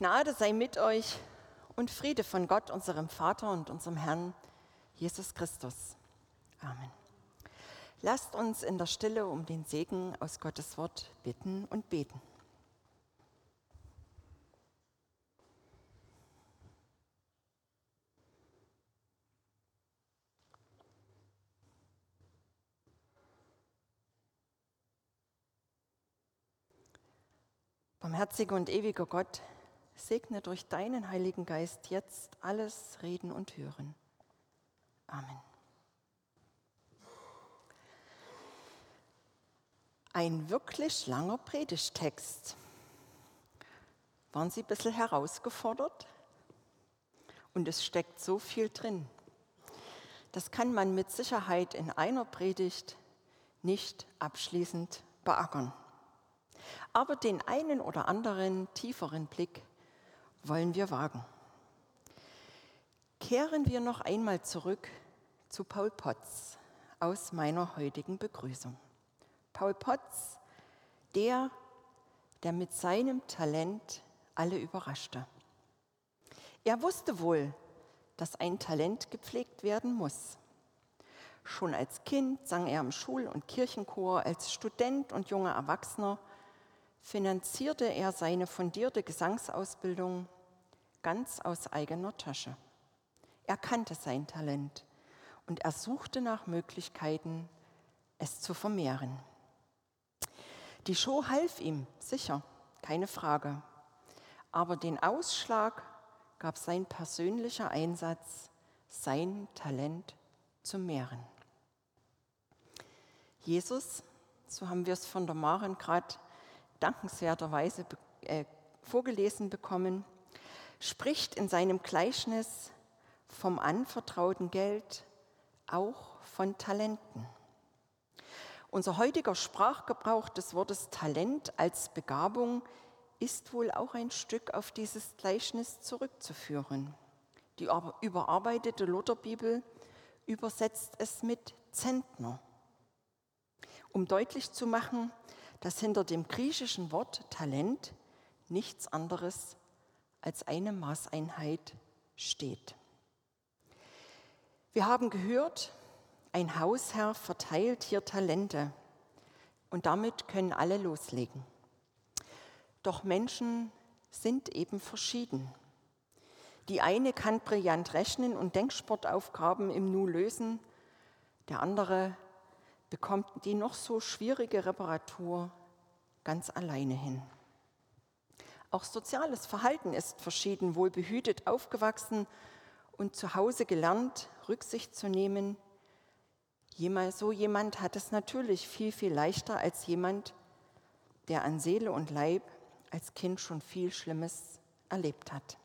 Gnade sei mit euch und Friede von Gott, unserem Vater und unserem Herrn Jesus Christus. Amen. Lasst uns in der Stille um den Segen aus Gottes Wort bitten und beten. Barmherziger und ewiger Gott, segne durch deinen Heiligen Geist jetzt alles Reden und Hören. Amen. Ein wirklich langer Predigtext. Waren Sie ein bisschen herausgefordert? Und es steckt so viel drin. Das kann man mit Sicherheit in einer Predigt nicht abschließend beackern. Aber den einen oder anderen tieferen Blick wollen wir wagen. Kehren wir noch einmal zurück zu Paul Potts aus meiner heutigen Begrüßung. Paul Potts, der, der mit seinem Talent alle überraschte. Er wusste wohl, dass ein Talent gepflegt werden muss. Schon als Kind sang er im Schul- und Kirchenchor, als Student und junger Erwachsener finanzierte er seine fundierte Gesangsausbildung ganz aus eigener Tasche. Er kannte sein Talent und er suchte nach Möglichkeiten, es zu vermehren. Die Show half ihm, sicher, keine Frage. Aber den Ausschlag gab sein persönlicher Einsatz, sein Talent zu mehren. Jesus, so haben wir es von der Maren gerade dankenswerterweise äh, vorgelesen bekommen, spricht in seinem Gleichnis vom anvertrauten Geld auch von Talenten. Unser heutiger Sprachgebrauch des Wortes Talent als Begabung ist wohl auch ein Stück auf dieses Gleichnis zurückzuführen. Die überarbeitete Lutherbibel übersetzt es mit Zentner, um deutlich zu machen, dass hinter dem griechischen Wort Talent nichts anderes als eine Maßeinheit steht. Wir haben gehört, ein Hausherr verteilt hier Talente und damit können alle loslegen. Doch Menschen sind eben verschieden. Die eine kann brillant rechnen und Denksportaufgaben im Nu lösen, der andere bekommt die noch so schwierige Reparatur ganz alleine hin. Auch soziales Verhalten ist verschieden, wohl behütet aufgewachsen und zu Hause gelernt, Rücksicht zu nehmen. So jemand hat es natürlich viel, viel leichter als jemand, der an Seele und Leib als Kind schon viel Schlimmes erlebt hat.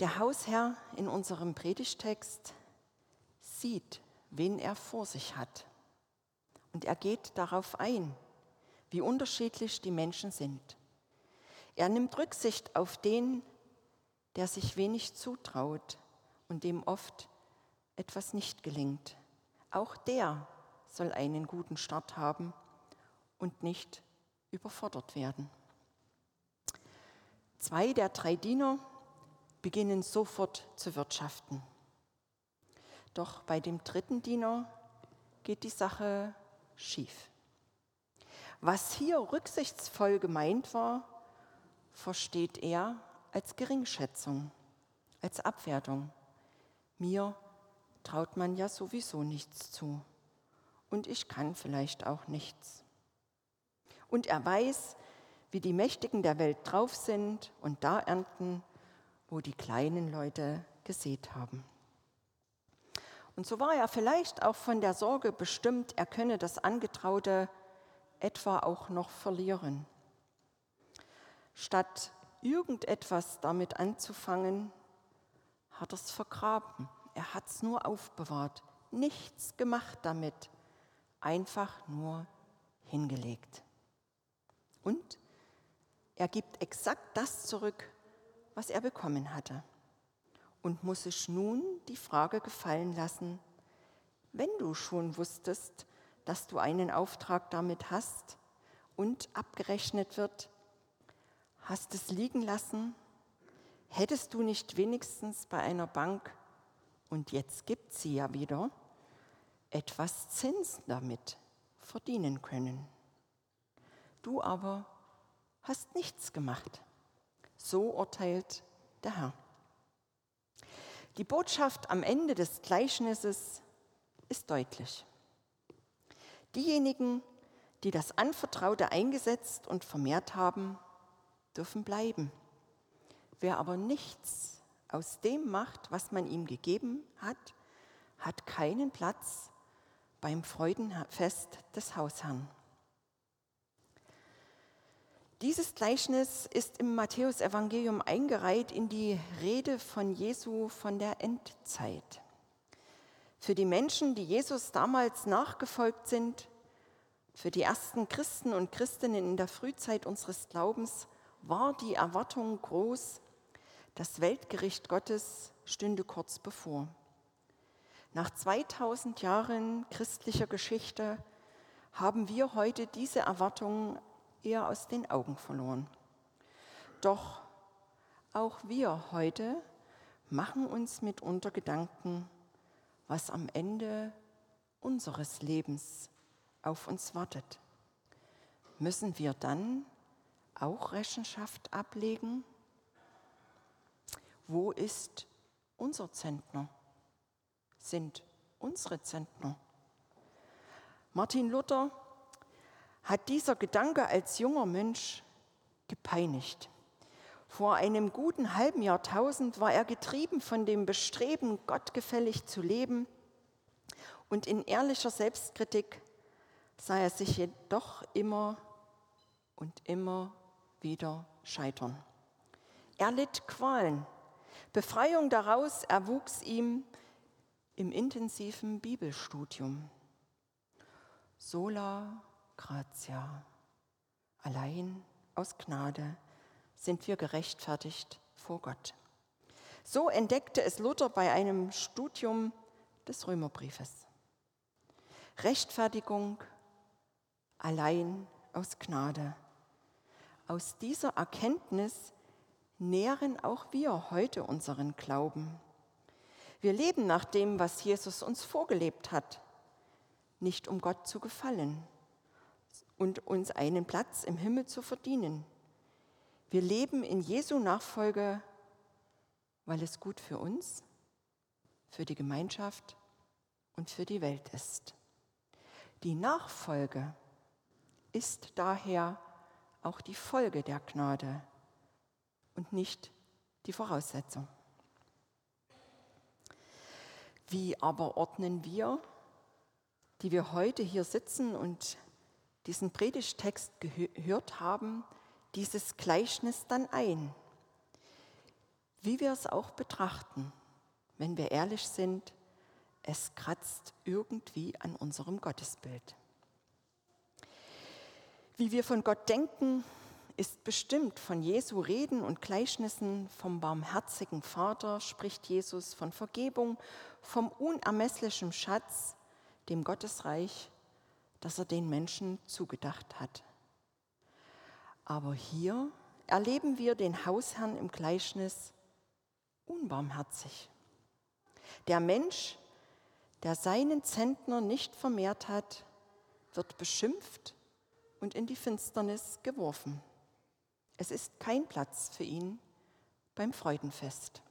Der Hausherr in unserem Predigtext sieht wen er vor sich hat. Und er geht darauf ein, wie unterschiedlich die Menschen sind. Er nimmt Rücksicht auf den, der sich wenig zutraut und dem oft etwas nicht gelingt. Auch der soll einen guten Start haben und nicht überfordert werden. Zwei der drei Diener beginnen sofort zu wirtschaften. Doch bei dem dritten Diener geht die Sache schief. Was hier rücksichtsvoll gemeint war, versteht er als Geringschätzung, als Abwertung. Mir traut man ja sowieso nichts zu. Und ich kann vielleicht auch nichts. Und er weiß, wie die Mächtigen der Welt drauf sind und da ernten, wo die kleinen Leute gesät haben. Und so war er vielleicht auch von der Sorge bestimmt, er könne das Angetraute etwa auch noch verlieren. Statt irgendetwas damit anzufangen, hat er es vergraben. Er hat es nur aufbewahrt, nichts gemacht damit, einfach nur hingelegt. Und er gibt exakt das zurück, was er bekommen hatte und muss sich nun die Frage gefallen lassen, wenn du schon wusstest, dass du einen Auftrag damit hast und abgerechnet wird, hast es liegen lassen? Hättest du nicht wenigstens bei einer Bank, und jetzt gibt sie ja wieder, etwas Zinsen damit verdienen können? Du aber hast nichts gemacht. So urteilt der Herr. Die Botschaft am Ende des Gleichnisses ist deutlich. Diejenigen, die das Anvertraute eingesetzt und vermehrt haben, dürfen bleiben. Wer aber nichts aus dem macht, was man ihm gegeben hat, hat keinen Platz beim Freudenfest des Hausherrn. Dieses Gleichnis ist im Matthäusevangelium eingereiht in die Rede von Jesu von der Endzeit. Für die Menschen, die Jesus damals nachgefolgt sind, für die ersten Christen und Christinnen in der Frühzeit unseres Glaubens war die Erwartung groß, das Weltgericht Gottes stünde kurz bevor. Nach 2000 Jahren christlicher Geschichte haben wir heute diese Erwartung eher aus den Augen verloren. Doch auch wir heute machen uns mitunter Gedanken, was am Ende unseres Lebens auf uns wartet. Müssen wir dann auch Rechenschaft ablegen? Wo ist unser Zentner? Sind unsere Zentner? Martin Luther hat dieser Gedanke als junger Mensch gepeinigt. Vor einem guten halben Jahrtausend war er getrieben von dem Bestreben, gottgefällig zu leben. Und in ehrlicher Selbstkritik sah er sich jedoch immer und immer wieder scheitern. Er litt Qualen. Befreiung daraus erwuchs ihm im intensiven Bibelstudium. Sola gratia. Allein aus Gnade sind wir gerechtfertigt vor Gott. So entdeckte es Luther bei einem Studium des Römerbriefes. Rechtfertigung allein aus Gnade. Aus dieser Erkenntnis nähren auch wir heute unseren Glauben. Wir leben nach dem, was Jesus uns vorgelebt hat, nicht um Gott zu gefallen, und uns einen Platz im Himmel zu verdienen. Wir leben in Jesu Nachfolge, weil es gut für uns, für die Gemeinschaft und für die Welt ist. Die Nachfolge ist daher auch die Folge der Gnade und nicht die Voraussetzung. Wie aber ordnen wir, die wir heute hier sitzen und diesen Predigtext gehört haben, dieses Gleichnis dann ein. Wie wir es auch betrachten, wenn wir ehrlich sind, es kratzt irgendwie an unserem Gottesbild. Wie wir von Gott denken, ist bestimmt von Jesu Reden und Gleichnissen vom barmherzigen Vater, spricht Jesus von Vergebung, vom unermesslichen Schatz, dem Gottesreich das er den Menschen zugedacht hat. Aber hier erleben wir den Hausherrn im Gleichnis unbarmherzig. Der Mensch, der seinen Zentner nicht vermehrt hat, wird beschimpft und in die Finsternis geworfen. Es ist kein Platz für ihn beim Freudenfest.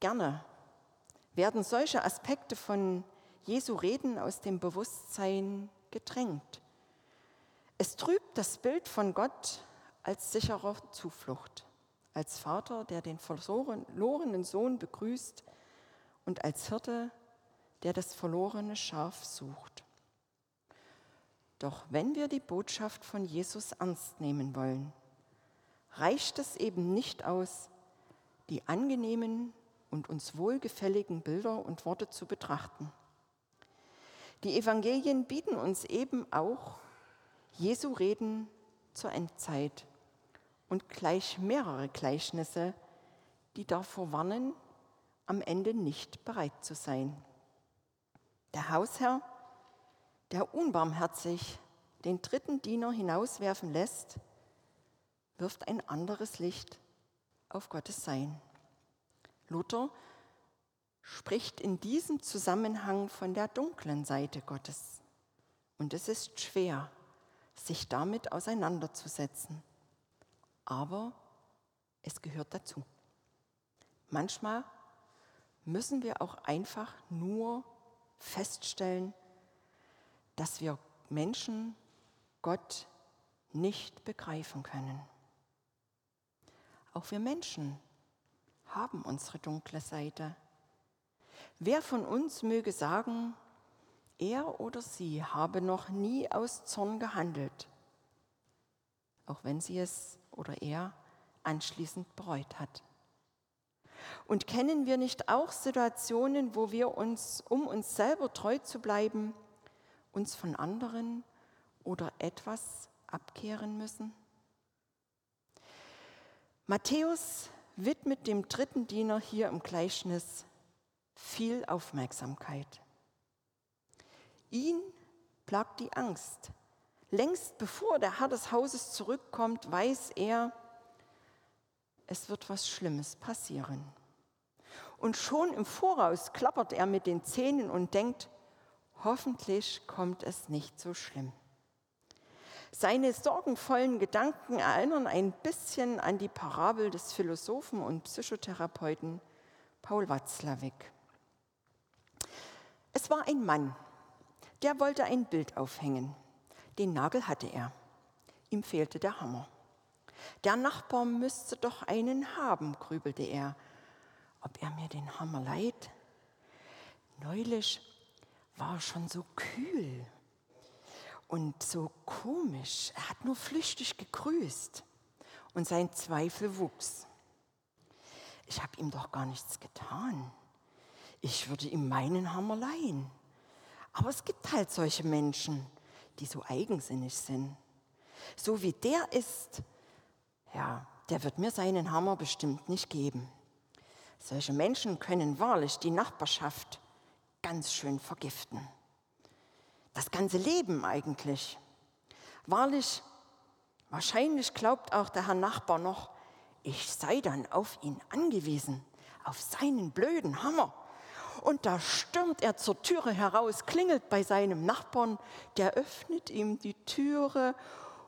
Gerne werden solche Aspekte von Jesu Reden aus dem Bewusstsein gedrängt. Es trübt das Bild von Gott als sicherer Zuflucht, als Vater, der den verlorenen Sohn begrüßt und als Hirte, der das verlorene Schaf sucht. Doch wenn wir die Botschaft von Jesus ernst nehmen wollen, reicht es eben nicht aus, die angenehmen und uns wohlgefälligen Bilder und Worte zu betrachten. Die Evangelien bieten uns eben auch Jesu Reden zur Endzeit und gleich mehrere Gleichnisse, die davor warnen, am Ende nicht bereit zu sein. Der Hausherr, der unbarmherzig den dritten Diener hinauswerfen lässt, wirft ein anderes Licht auf Gottes Sein. Luther spricht in diesem Zusammenhang von der dunklen Seite Gottes. Und es ist schwer, sich damit auseinanderzusetzen. Aber es gehört dazu. Manchmal müssen wir auch einfach nur feststellen, dass wir Menschen Gott nicht begreifen können. Auch wir Menschen haben unsere dunkle Seite. Wer von uns möge sagen, er oder sie habe noch nie aus Zorn gehandelt, auch wenn sie es oder er anschließend bereut hat. Und kennen wir nicht auch Situationen, wo wir uns, um uns selber treu zu bleiben, uns von anderen oder etwas abkehren müssen? Matthäus widmet dem dritten Diener hier im Gleichnis viel Aufmerksamkeit. Ihn plagt die Angst. Längst bevor der Herr des Hauses zurückkommt, weiß er, es wird was Schlimmes passieren. Und schon im Voraus klappert er mit den Zähnen und denkt, hoffentlich kommt es nicht so schlimm. Seine sorgenvollen Gedanken erinnern ein bisschen an die Parabel des Philosophen und Psychotherapeuten Paul Watzlawick. Es war ein Mann, der wollte ein Bild aufhängen. Den Nagel hatte er. Ihm fehlte der Hammer. Der Nachbar müsste doch einen haben, grübelte er. Ob er mir den Hammer leiht? Neulich war er schon so kühl und so komisch. Er hat nur flüchtig gegrüßt und sein Zweifel wuchs. Ich habe ihm doch gar nichts getan. Ich würde ihm meinen Hammer leihen. Aber es gibt halt solche Menschen, die so eigensinnig sind. So wie der ist, ja, der wird mir seinen Hammer bestimmt nicht geben. Solche Menschen können wahrlich die Nachbarschaft ganz schön vergiften das ganze Leben eigentlich. Wahrlich, wahrscheinlich glaubt auch der Herr Nachbar noch, ich sei dann auf ihn angewiesen, auf seinen blöden Hammer. Und da stürmt er zur Türe heraus, klingelt bei seinem Nachbarn, der öffnet ihm die Türe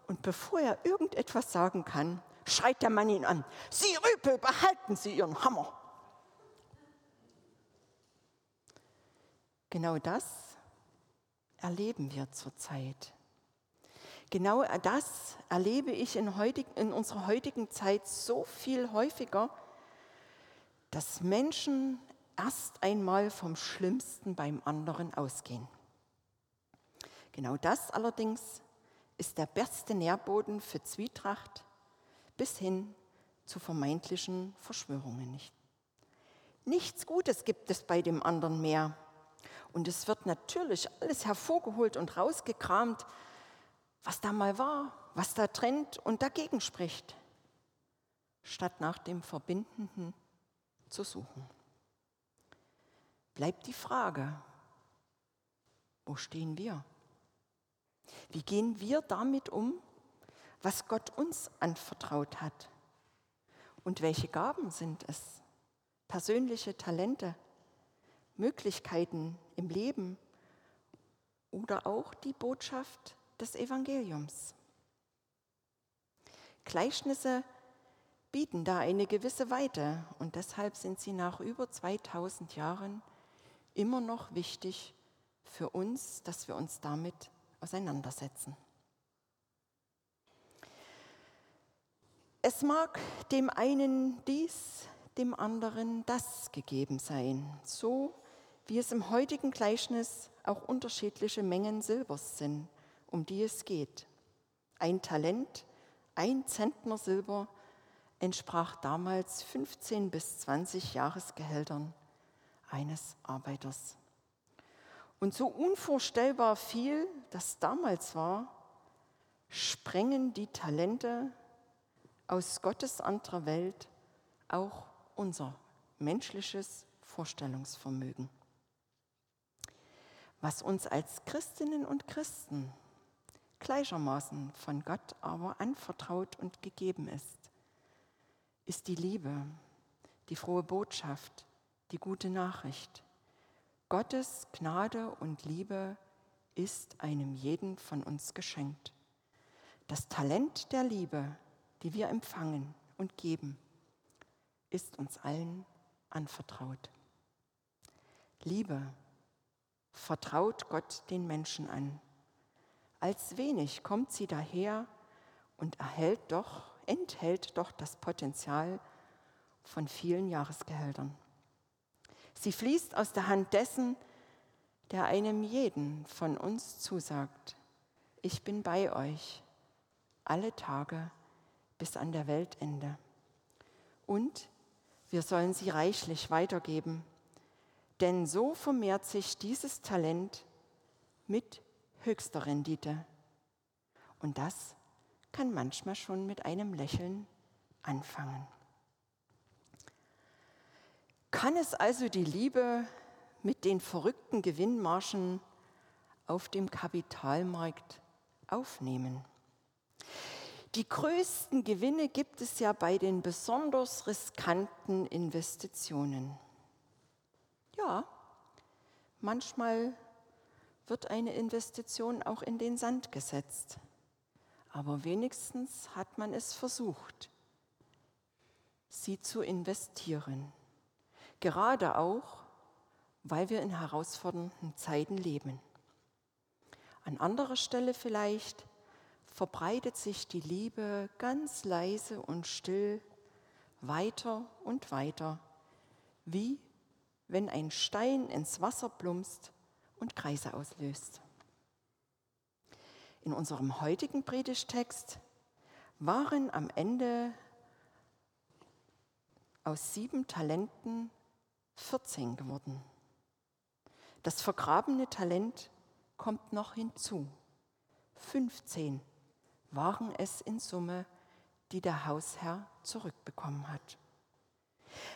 und bevor er irgendetwas sagen kann, schreit der Mann ihn an, Sie Rüpel, behalten Sie Ihren Hammer. Genau das erleben wir zurzeit. Genau das erlebe ich in, heutig, in unserer heutigen Zeit so viel häufiger, dass Menschen erst einmal vom Schlimmsten beim anderen ausgehen. Genau das allerdings ist der beste Nährboden für Zwietracht bis hin zu vermeintlichen Verschwörungen nicht. Nichts Gutes gibt es bei dem anderen mehr und es wird natürlich alles hervorgeholt und rausgekramt, was da mal war, was da trennt und dagegen spricht, statt nach dem Verbindenden zu suchen. Bleibt die Frage, wo stehen wir? Wie gehen wir damit um, was Gott uns anvertraut hat? Und welche Gaben sind es? Persönliche Talente, Möglichkeiten im Leben oder auch die Botschaft des Evangeliums. Gleichnisse bieten da eine gewisse Weite und deshalb sind sie nach über 2000 Jahren immer noch wichtig für uns, dass wir uns damit auseinandersetzen. Es mag dem einen dies, dem anderen das gegeben sein, so wie es im heutigen Gleichnis auch unterschiedliche Mengen Silbers sind, um die es geht. Ein Talent, ein Zentner Silber entsprach damals 15 bis 20 Jahresgehältern eines Arbeiters. Und so unvorstellbar viel das damals war, sprengen die Talente aus Gottes anderer Welt auch unser menschliches Vorstellungsvermögen was uns als Christinnen und Christen gleichermaßen von Gott aber anvertraut und gegeben ist, ist die Liebe, die frohe Botschaft, die gute Nachricht. Gottes Gnade und Liebe ist einem jeden von uns geschenkt. Das Talent der Liebe, die wir empfangen und geben, ist uns allen anvertraut. Liebe vertraut Gott den Menschen an. Als wenig kommt sie daher und erhält doch, enthält doch das Potenzial von vielen Jahresgehältern. Sie fließt aus der Hand dessen, der einem jeden von uns zusagt, ich bin bei euch alle Tage bis an der Weltende. Und wir sollen sie reichlich weitergeben, denn so vermehrt sich dieses Talent mit höchster Rendite. Und das kann manchmal schon mit einem Lächeln anfangen. Kann es also die Liebe mit den verrückten Gewinnmarschen auf dem Kapitalmarkt aufnehmen? Die größten Gewinne gibt es ja bei den besonders riskanten Investitionen. Ja, manchmal wird eine Investition auch in den Sand gesetzt. Aber wenigstens hat man es versucht, sie zu investieren. Gerade auch, weil wir in herausfordernden Zeiten leben. An anderer Stelle vielleicht verbreitet sich die Liebe ganz leise und still weiter und weiter, wie wenn ein Stein ins Wasser plumpst und Kreise auslöst. In unserem heutigen Predigtext waren am Ende aus sieben Talenten 14 geworden. Das vergrabene Talent kommt noch hinzu. 15 waren es in Summe, die der Hausherr zurückbekommen hat.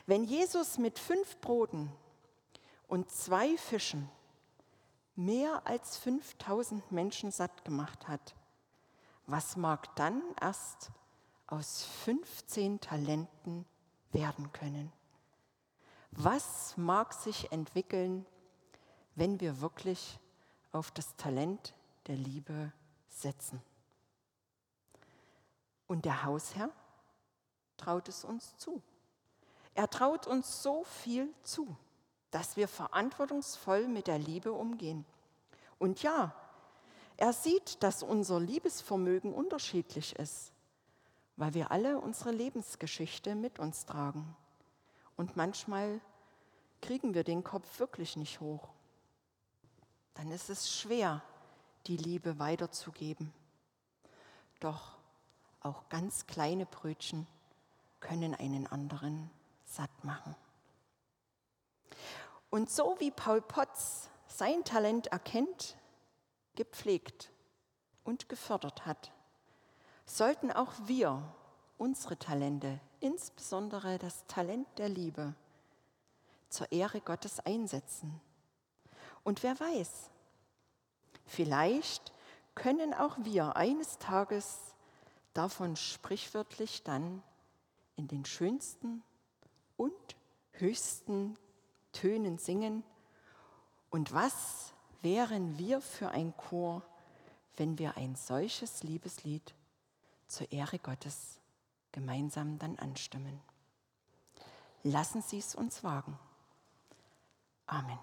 Wenn Jesus mit fünf Broten und zwei Fischen mehr als 5000 Menschen satt gemacht hat, was mag dann erst aus 15 Talenten werden können? Was mag sich entwickeln, wenn wir wirklich auf das Talent der Liebe setzen? Und der Hausherr traut es uns zu. Er traut uns so viel zu dass wir verantwortungsvoll mit der Liebe umgehen. Und ja, er sieht, dass unser Liebesvermögen unterschiedlich ist, weil wir alle unsere Lebensgeschichte mit uns tragen. Und manchmal kriegen wir den Kopf wirklich nicht hoch. Dann ist es schwer, die Liebe weiterzugeben. Doch auch ganz kleine Brötchen können einen anderen satt machen. Und so wie Paul Potts sein Talent erkennt, gepflegt und gefördert hat, sollten auch wir unsere Talente, insbesondere das Talent der Liebe, zur Ehre Gottes einsetzen. Und wer weiß, vielleicht können auch wir eines Tages davon sprichwörtlich dann in den schönsten und höchsten Tönen singen. Und was wären wir für ein Chor, wenn wir ein solches Liebeslied zur Ehre Gottes gemeinsam dann anstimmen? Lassen Sie es uns wagen. Amen.